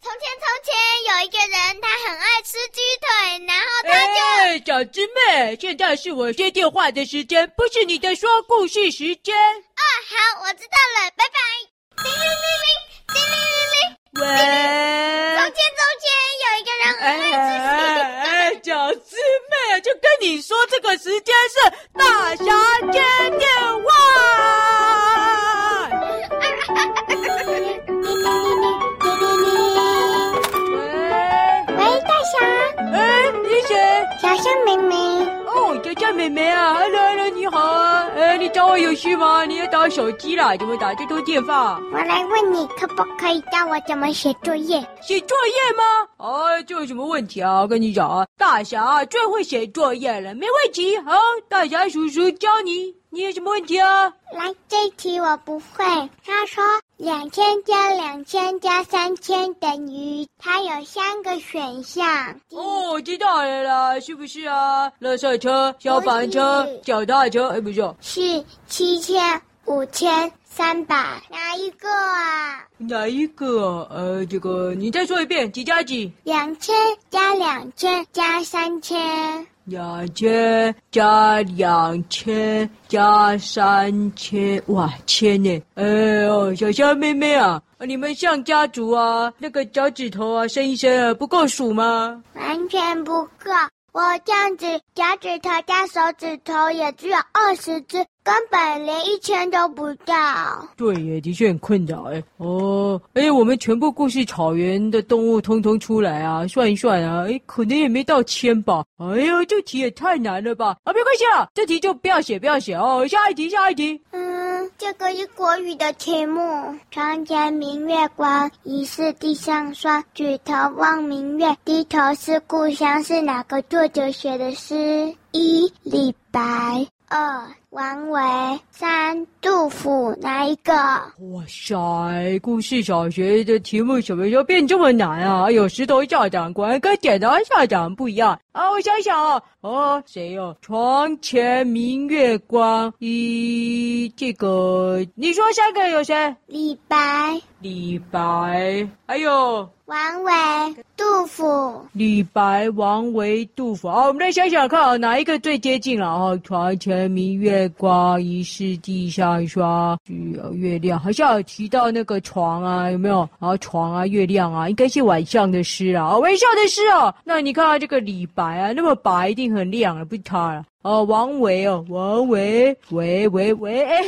从前从前有一个人，他很爱吃鸡腿，然后他就……哎，小师妹，现在是我接电话的时间，不是你的说故事时间。哦，好，我知道了，拜拜。叮铃铃铃，叮铃铃铃。喂。从前从前有一个人很爱吃鸡腿。哎小师妹，就跟你说，这个时间是大侠接电话。小象妹妹哦，小象妹妹啊，Hello Hello，你好啊，哎，你找我有事吗？你要打手机啦，怎么打这通电话？我来问你，可不可以教我怎么写作业？写作业吗？啊，这有什么问题啊？我跟你讲啊，大侠啊最会写作业了，没问题。好，大侠叔叔教你。你有什么问题啊？来，这题我不会。他说两千加两千加三千等于，它有三个选项。哦，我知道了啦，是不是啊？垃圾车、消防车、脚踏车？哎，不是，是七千、五千、三百，哪一个啊？哪一个？呃，这个你再说一遍，几加几？两千加两千加三千。两千加两千加三千，哇，千呢！哎呦，小象妹妹啊，你们像家族啊，那个脚趾头啊，伸一伸啊，不够数吗？完全不够，我这样子脚趾头加手指头也只有二十只。根本连一千都不到。对耶，的确很困扰哎。哦，哎，我们全部故事草原的动物通通出来啊，算一算啊，哎，可能也没到千吧。哎呦，这题也太难了吧！啊，没关系了，这题就不要写，不要写哦。下一题，下一题。嗯，这个是国语的题目。床前明月光，疑是地上霜。举头望明月，低头思故乡。是哪个作者写的诗？一李白。二王维，三杜甫，哪一个？哇塞，故事小学的题目什么时候变这么难啊？哎呦，石头校长果然跟简单校长不一样啊！我想想啊，哦，谁哟、哦？床前明月光，一这个，你说三个有谁？李白，李白，还有。王维、杜甫、李白、王维、杜甫，啊，我们来想想看啊，哪一个最接近了啊？床前明月光，疑是地上霜。有月亮，好像有提到那个床啊，有没有？然后床啊，月亮啊，应该是晚上的诗啊，微笑的诗哦。那你看看这个李白啊，那么白，一定很亮啊，不是他了。哦，王维哦，王维，喂喂喂，哎，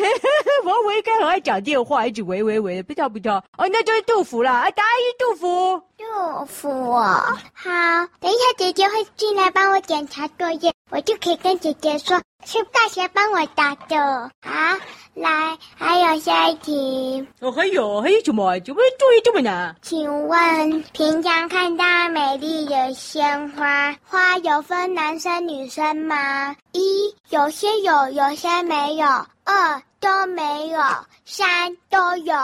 王维应该很爱讲电话，一直喂喂喂，不知道不知道。哦，那就是杜甫啦，啊，答应杜甫。杜甫，好，等一下姐姐会进来帮我检查作业，我就可以跟姐姐说。是大侠帮我答的，好，来，还有下一题。哦，还有还有什么？怎么作业这么难？请问，平常看到美丽的鲜花，花有分男生女生吗？一，有些有，有些没有。二。都没有，三都有。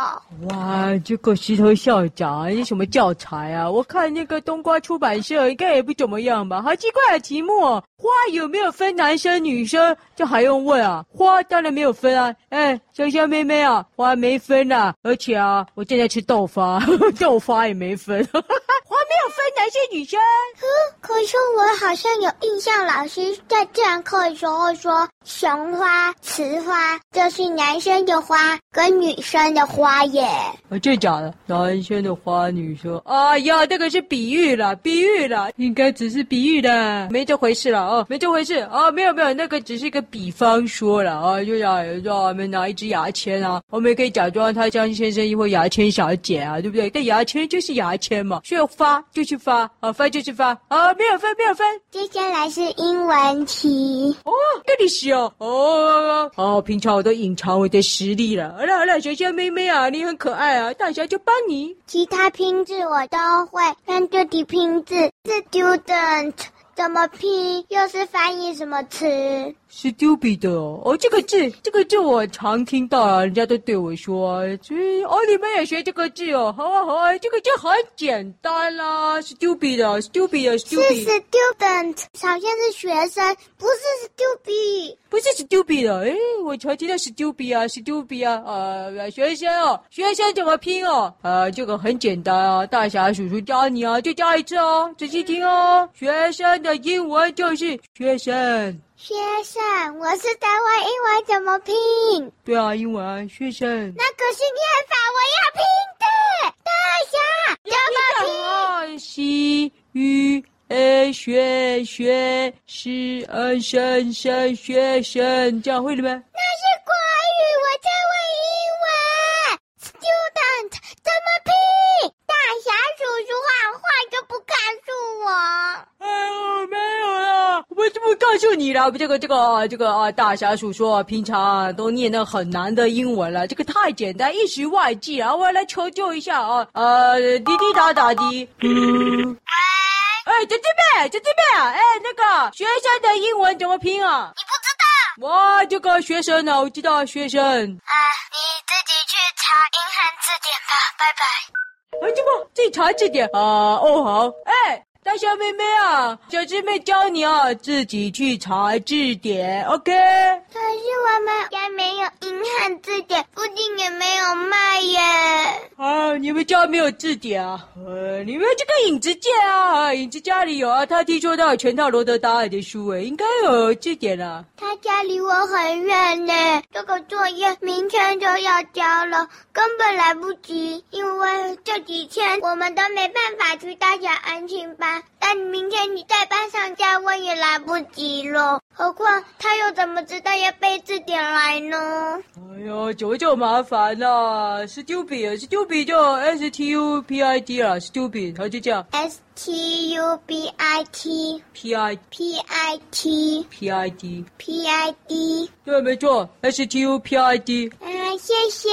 哇，这个石头校长，你什么教材啊？我看那个冬瓜出版社应该也不怎么样吧？好奇怪的题目哦！花有没有分男生女生？这还用问啊？花当然没有分啊！哎，香香妹妹啊，花没分啊！而且啊，我正在吃豆花，豆花也没分，花 没有分男生女生。可是我好像有印象，老师在自然课的时候说，雄花、雌花就是。男生的花跟女生的花耶，啊，这假的？男生的花，女生，哎呀，这个是比喻啦，比喻啦，应该只是比喻的，没这回事了哦，没这回事啊，没有没有，那个只是一个比方说了啊，就像让我们拿一支牙签啊，我们也可以假装他张先生或牙签小姐啊，对不对？但牙签就是牙签嘛，需要发就去发啊，发就去发啊，没有分没有分。接下来是英文题哦，这里是哦，哦，平常我都隐藏我的实力了，好了好了，小小妹妹啊，你很可爱啊，大侠就帮你。其他拼字我都会，但这题拼字，student 怎么拼？又是翻译什么词 stupid 的哦，哦，这个字，这个字我常听到啊，人家都对我说，所以哦，你们也学这个字哦，好啊好啊，这个字很简单啦，stupid，stupid，stupid，是 student，好像是学生，不是 stupid，不是 stupid 的，哎，我常听到 stupid 啊，stupid 啊，呃，学生哦，学生怎么拼哦？呃，这个很简单啊，大侠叔叔教你啊，就教一次哦，仔细听哦，学生的英文就是学生。学生，我是台湾英文怎么拼？对啊，英文学生。那可是念法，我要拼的。大侠怎么拼？啊，西与 a 学学是嗯生生学生，这样会了吗？那是国语，我在问英文。Student 怎么拼？大侠叔叔好坏就不告诉我。哎呦，没有啊，我怎么告诉你了？这个这个啊，这个啊，大侠叔叔啊，平常啊都念的很难的英文了，这个太简单，一时忘记啊，我来求救一下啊，呃，滴滴答答的，嗯，哎，哎，在这边，在这边啊，哎，那个学生的英文怎么拼啊？你不知道？哇，这个学生呢，我知道学生。啊，你自己去查英汉字典吧，拜拜。哎，这么自己查字典啊？哦，好，哎。大小妹妹啊，小师妹教你啊，自己去查字典，OK？可是我们家没有英汉字典，附近也没有卖耶。啊，你们家没有字典啊？呃，你们这个影子家啊，影子家里有啊，他听说到全套罗德达尔的书，哎，应该有字典啊。他家离我很远呢，这个作业明天就要交了，根本来不及，因为这几天我们都没办法去大侠安亲班。但明天你在班上加温也来不及了，何况他又怎么知道要背字典来呢？哎呦，这就麻烦了，stupid，stupid 就 S T U P I D 啊，stupid，他就这样。S T U B I T P I P I T P I D P I D，对，没错，S T U P I D。嗯，谢谢。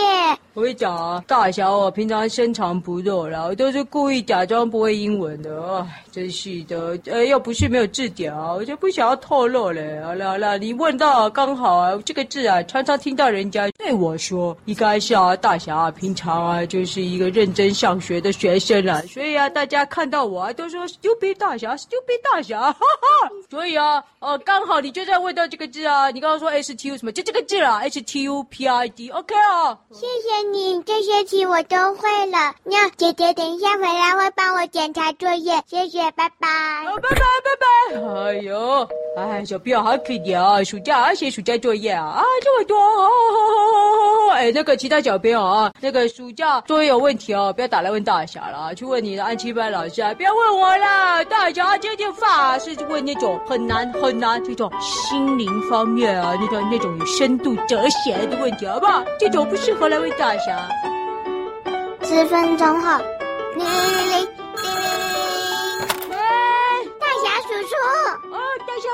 我跟你讲啊，大侠我平常深藏不露啦，我都是故意假装不会英文的，哎，真是的，呃，要不是没有字典啊，我就不想要透露嘞。好了好了，你问到刚好啊，这个字啊，常常听到人家对我说，应该是啊，大侠啊，平常啊就是一个认真上学的学生了，所以啊，大家看到我啊。都说 stupid 大侠，stupid 大侠，哈哈。所以啊，呃，刚好你就在问到这个字啊，你刚刚说 S T U 什么？就这个字啊，S T U P I D，OK 啊。谢谢你，这学期我都会了。那姐姐等一下回来会帮我检查作业，谢谢，拜拜。好，拜拜，拜拜。哎呦，哎，小朋友好可怜啊，暑假还写暑假作业啊，啊，这么多。哎，那个其他小朋友啊，那个暑假作业有问题哦，不要打来问大侠了，去问你的安琪班老师啊，不要问。我了，大侠这件法是问那种很难很难这种心灵方面啊，那种那种有深度哲学的问题，好不好？这种不适合来问大侠。十分钟后，你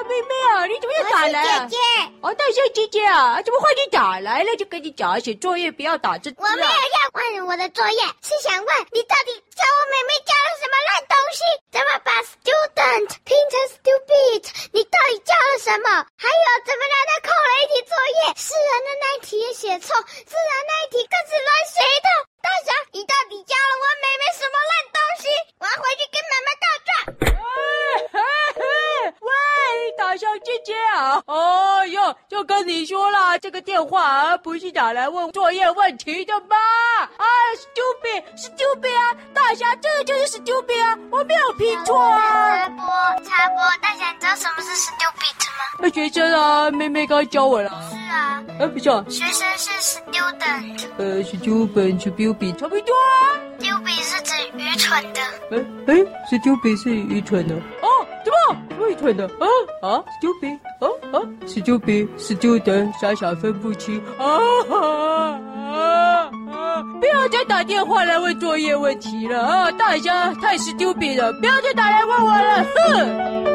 妹妹啊，你怎么又打来啊？姐姐。哦，大侠姐姐啊，怎么换你打来了？就跟你讲，写作业不要打字。我没有要换我的作业，是想问你到底教我妹妹教了什么烂东西？怎么把 student 拼成 stupid？你到底教了什么？还有怎么让他扣了一题作业？诗人的那一题也写错，自然那一题更是乱写的。大侠，你到底教了我妹妹什么烂东西？我要回去跟妈妈告状。喂，大侠姐姐啊！哦哟，就跟你说了，这个电话啊，不是打来问作业问题的吗？啊，stupid，stupid 啊！大侠，这个就是 stupid 啊！我没有拼错啊！插播，插播，大侠，你知道什么是 stupid 吗？那学生啊，妹妹刚教我了。是啊。哎，不是啊。学生是 student。呃，student 是 stupid，差不多啊。stupid 是指愚蠢的。哎哎，stupid 是愚蠢的。哦。怎么？愚蠢的。啊？啊！stupid？啊？啊！stupid，stupid，傻傻分不清。啊啊？啊？啊！不要再打电话来问作业问题了。啊！大家太 stupid 了，不要再打来问我了，哼！